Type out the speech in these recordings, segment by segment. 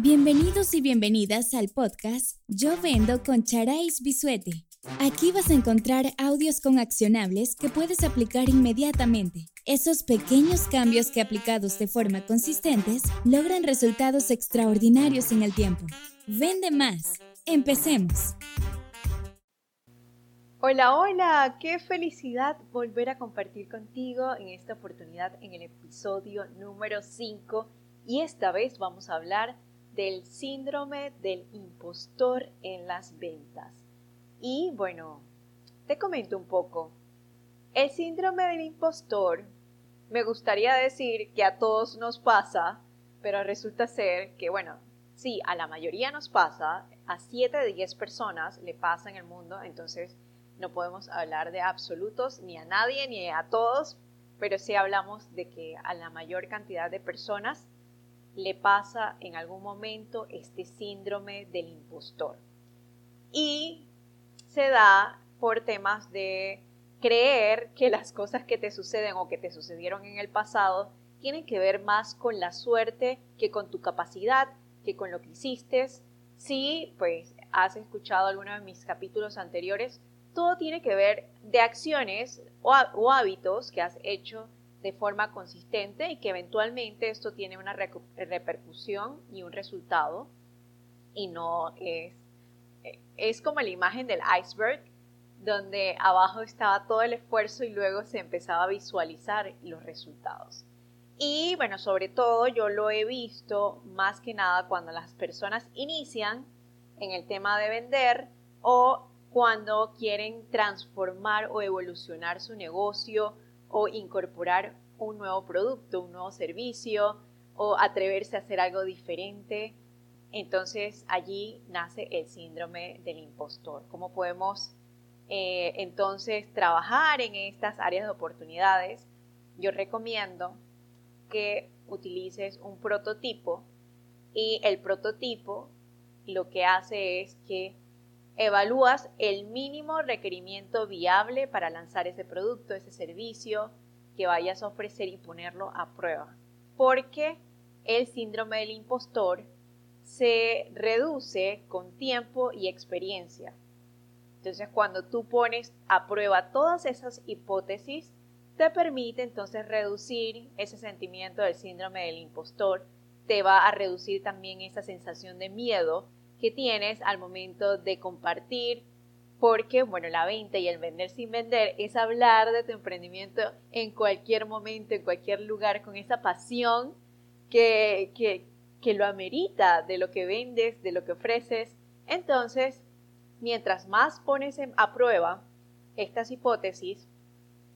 Bienvenidos y bienvenidas al podcast Yo Vendo con Charais Bisuete. Aquí vas a encontrar audios con accionables que puedes aplicar inmediatamente. Esos pequeños cambios que aplicados de forma consistentes logran resultados extraordinarios en el tiempo. Vende más. Empecemos. Hola, hola, qué felicidad volver a compartir contigo en esta oportunidad en el episodio número 5 y esta vez vamos a hablar del síndrome del impostor en las ventas. Y bueno, te comento un poco. El síndrome del impostor, me gustaría decir que a todos nos pasa, pero resulta ser que, bueno, sí, a la mayoría nos pasa, a 7 de 10 personas le pasa en el mundo, entonces no podemos hablar de absolutos ni a nadie ni a todos, pero sí hablamos de que a la mayor cantidad de personas le pasa en algún momento este síndrome del impostor. Y se da por temas de creer que las cosas que te suceden o que te sucedieron en el pasado tienen que ver más con la suerte que con tu capacidad, que con lo que hiciste. Si pues has escuchado alguno de mis capítulos anteriores, todo tiene que ver de acciones o, o hábitos que has hecho de forma consistente y que eventualmente esto tiene una repercusión y un resultado y no es, es como la imagen del iceberg donde abajo estaba todo el esfuerzo y luego se empezaba a visualizar los resultados. Y bueno, sobre todo yo lo he visto más que nada cuando las personas inician en el tema de vender o cuando quieren transformar o evolucionar su negocio o incorporar un nuevo producto, un nuevo servicio o atreverse a hacer algo diferente. Entonces allí nace el síndrome del impostor. ¿Cómo podemos eh, entonces trabajar en estas áreas de oportunidades? Yo recomiendo que utilices un prototipo y el prototipo lo que hace es que evalúas el mínimo requerimiento viable para lanzar ese producto, ese servicio que vayas a ofrecer y ponerlo a prueba. Porque el síndrome del impostor se reduce con tiempo y experiencia. Entonces, cuando tú pones a prueba todas esas hipótesis, te permite entonces reducir ese sentimiento del síndrome del impostor, te va a reducir también esa sensación de miedo que tienes al momento de compartir, porque, bueno, la venta y el vender sin vender es hablar de tu emprendimiento en cualquier momento, en cualquier lugar, con esa pasión que, que, que lo amerita de lo que vendes, de lo que ofreces. Entonces, mientras más pones a prueba estas hipótesis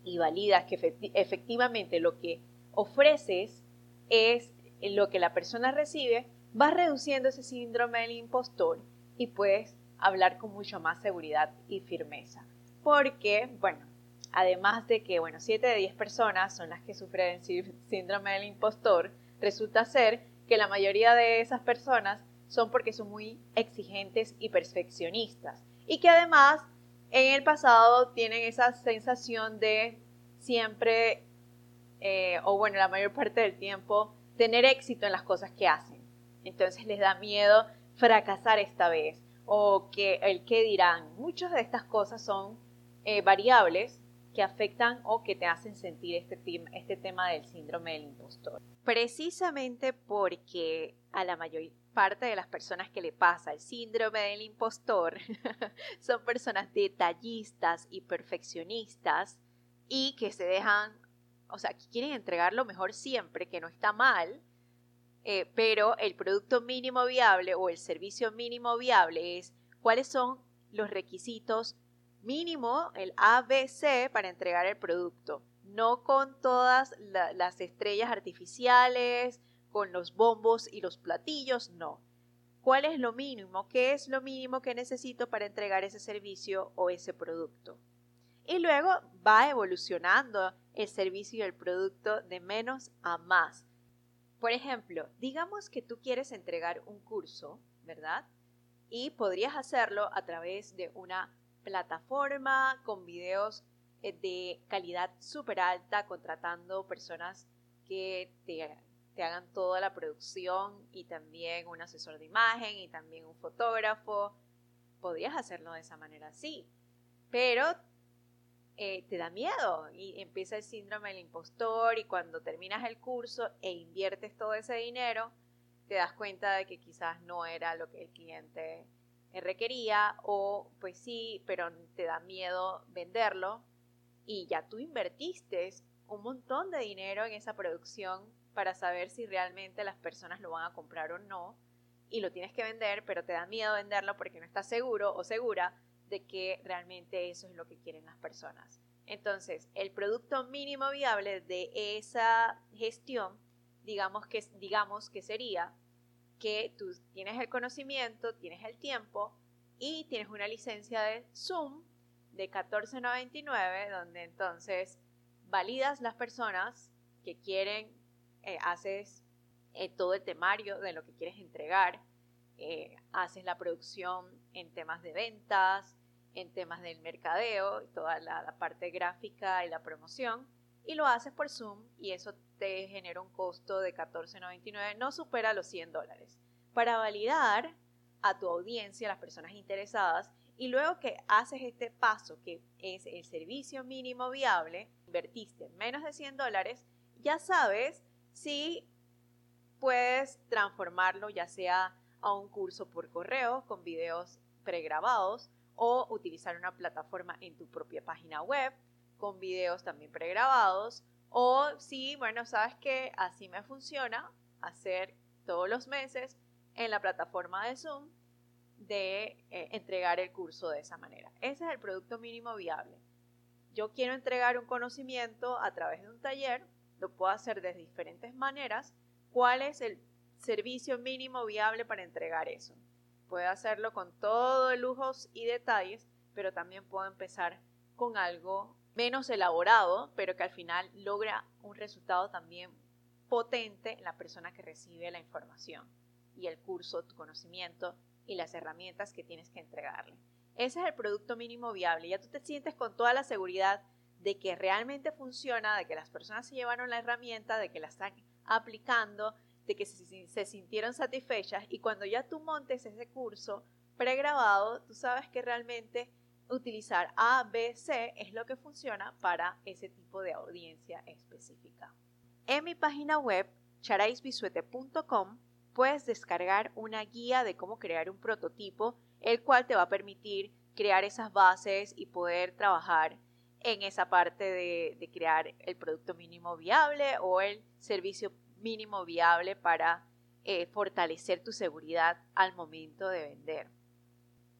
y validas que efectivamente lo que ofreces es lo que la persona recibe, vas reduciendo ese síndrome del impostor y puedes hablar con mucho más seguridad y firmeza. Porque, bueno, además de que, bueno, 7 de 10 personas son las que sufren síndrome del impostor, resulta ser que la mayoría de esas personas son porque son muy exigentes y perfeccionistas. Y que además en el pasado tienen esa sensación de siempre, eh, o bueno, la mayor parte del tiempo, tener éxito en las cosas que hacen. Entonces les da miedo fracasar esta vez o que el qué dirán. Muchas de estas cosas son eh, variables que afectan o que te hacen sentir este, este tema del síndrome del impostor. Precisamente porque a la mayor parte de las personas que le pasa el síndrome del impostor son personas detallistas y perfeccionistas y que se dejan, o sea, que quieren entregar lo mejor siempre, que no está mal, eh, pero el producto mínimo viable o el servicio mínimo viable es cuáles son los requisitos mínimo, el ABC, para entregar el producto. No con todas las estrellas artificiales, con los bombos y los platillos, no. ¿Cuál es lo mínimo? ¿Qué es lo mínimo que necesito para entregar ese servicio o ese producto? Y luego va evolucionando el servicio y el producto de menos a más. Por ejemplo, digamos que tú quieres entregar un curso, ¿verdad? Y podrías hacerlo a través de una plataforma con videos eh, de calidad súper alta, contratando personas que te te hagan toda la producción y también un asesor de imagen y también un fotógrafo. Podrías hacerlo de esa manera, sí, pero eh, te da miedo y empieza el síndrome del impostor y cuando terminas el curso e inviertes todo ese dinero, te das cuenta de que quizás no era lo que el cliente eh, requería o pues sí, pero te da miedo venderlo y ya tú invertiste un montón de dinero en esa producción para saber si realmente las personas lo van a comprar o no y lo tienes que vender, pero te da miedo venderlo porque no estás seguro o segura de que realmente eso es lo que quieren las personas. Entonces, el producto mínimo viable de esa gestión, digamos que, digamos que sería que tú tienes el conocimiento, tienes el tiempo y tienes una licencia de Zoom de 14.99, donde entonces validas las personas que quieren, eh, haces eh, todo el temario de lo que quieres entregar, eh, haces la producción en temas de ventas, en temas del mercadeo, toda la, parte gráfica y la promoción, y lo haces por Zoom y eso te genera un costo de $14.99, no supera los 100 dólares. Para validar a tu audiencia, las personas interesadas, y luego que haces este paso, que es el servicio mínimo viable, invertiste menos de 100 dólares, ya sabes si puedes transformarlo ya sea a un curso por correo con videos pregrabados o utilizar una plataforma en tu propia página web con videos también pregrabados o si, bueno, sabes que así me funciona hacer todos los meses en la plataforma de Zoom de eh, entregar el curso de esa manera. Ese es el producto mínimo viable. Yo quiero entregar un conocimiento a través de un taller, lo puedo hacer de diferentes maneras. ¿Cuál es el servicio mínimo viable para entregar eso? Puedo hacerlo con todos lujos y detalles, pero también puedo empezar con algo menos elaborado, pero que al final logra un resultado también potente en la persona que recibe la información y el curso, tu conocimiento y las herramientas que tienes que entregarle. Ese es el producto mínimo viable. Ya tú te sientes con toda la seguridad de que realmente funciona, de que las personas se llevaron la herramienta, de que la están aplicando, de que se, sintieron satisfechas y cuando ya tú montes ese curso pregrabado, tú sabes que realmente utilizar A, B, C es lo que funciona para ese tipo de audiencia específica. En mi página web, charaisbisuete.com, puedes descargar una guía de cómo crear un prototipo, el cual te va a permitir crear esas bases y poder trabajar en esa parte de, crear el producto mínimo viable o el servicio mínimo viable para eh, fortalecer tu seguridad al momento de vender.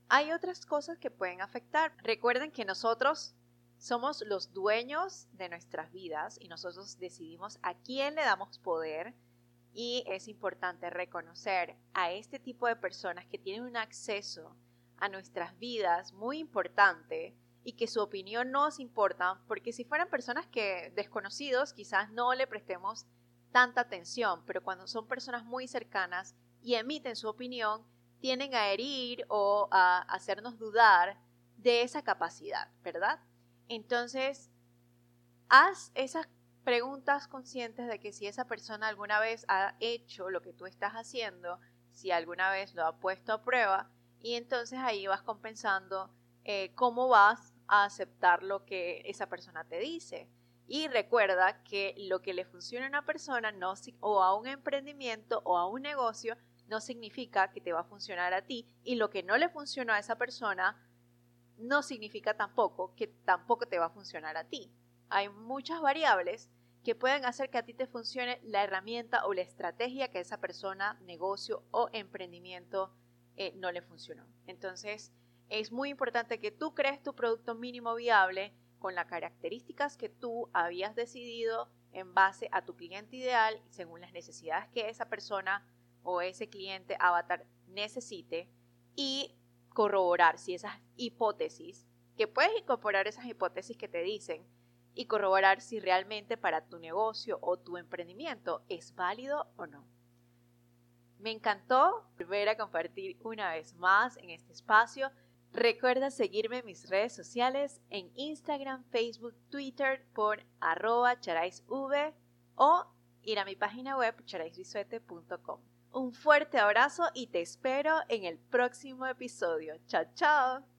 Hay otras cosas que pueden afectar. Recuerden que nosotros somos los dueños de nuestras vidas y nosotros decidimos a quién le damos poder y es importante reconocer a este tipo de personas que tienen un acceso a nuestras vidas muy importante y que su opinión no nos importa, porque si fueran personas que desconocidos quizás no le prestemos tanta atención, pero cuando son personas muy cercanas y emiten su opinión, tienden a herir o a hacernos dudar de esa capacidad, ¿verdad? Entonces, haz esas preguntas conscientes de que si esa persona alguna vez ha hecho lo que tú estás haciendo, si alguna vez lo ha puesto a prueba, y entonces ahí vas compensando eh, cómo vas a aceptar lo que esa persona te dice. Y recuerda que lo que le funciona a una persona no, o a un emprendimiento o a un negocio no significa que te va a funcionar a ti y lo que no le funcionó a esa persona no significa tampoco que tampoco te va a funcionar a ti hay muchas variables que pueden hacer que a ti te funcione la herramienta o la estrategia que esa persona, negocio o emprendimiento eh, no le funcionó. Entonces, es muy importante que tú crees tu producto mínimo viable con las características que tú habías decidido en base a tu cliente ideal, según las necesidades que esa persona o ese cliente avatar necesite y corroborar si esas hipótesis, que puedes incorporar esas hipótesis que te dicen y corroborar si realmente para tu negocio o tu emprendimiento es válido o no. Me encantó volver a compartir una vez más en este espacio. Recuerda seguirme en mis redes sociales en Instagram, Facebook, Twitter por arroba charaisv o ir a mi página web charaisbisuete.com. Un fuerte abrazo y te espero en el próximo episodio. Chao, chao.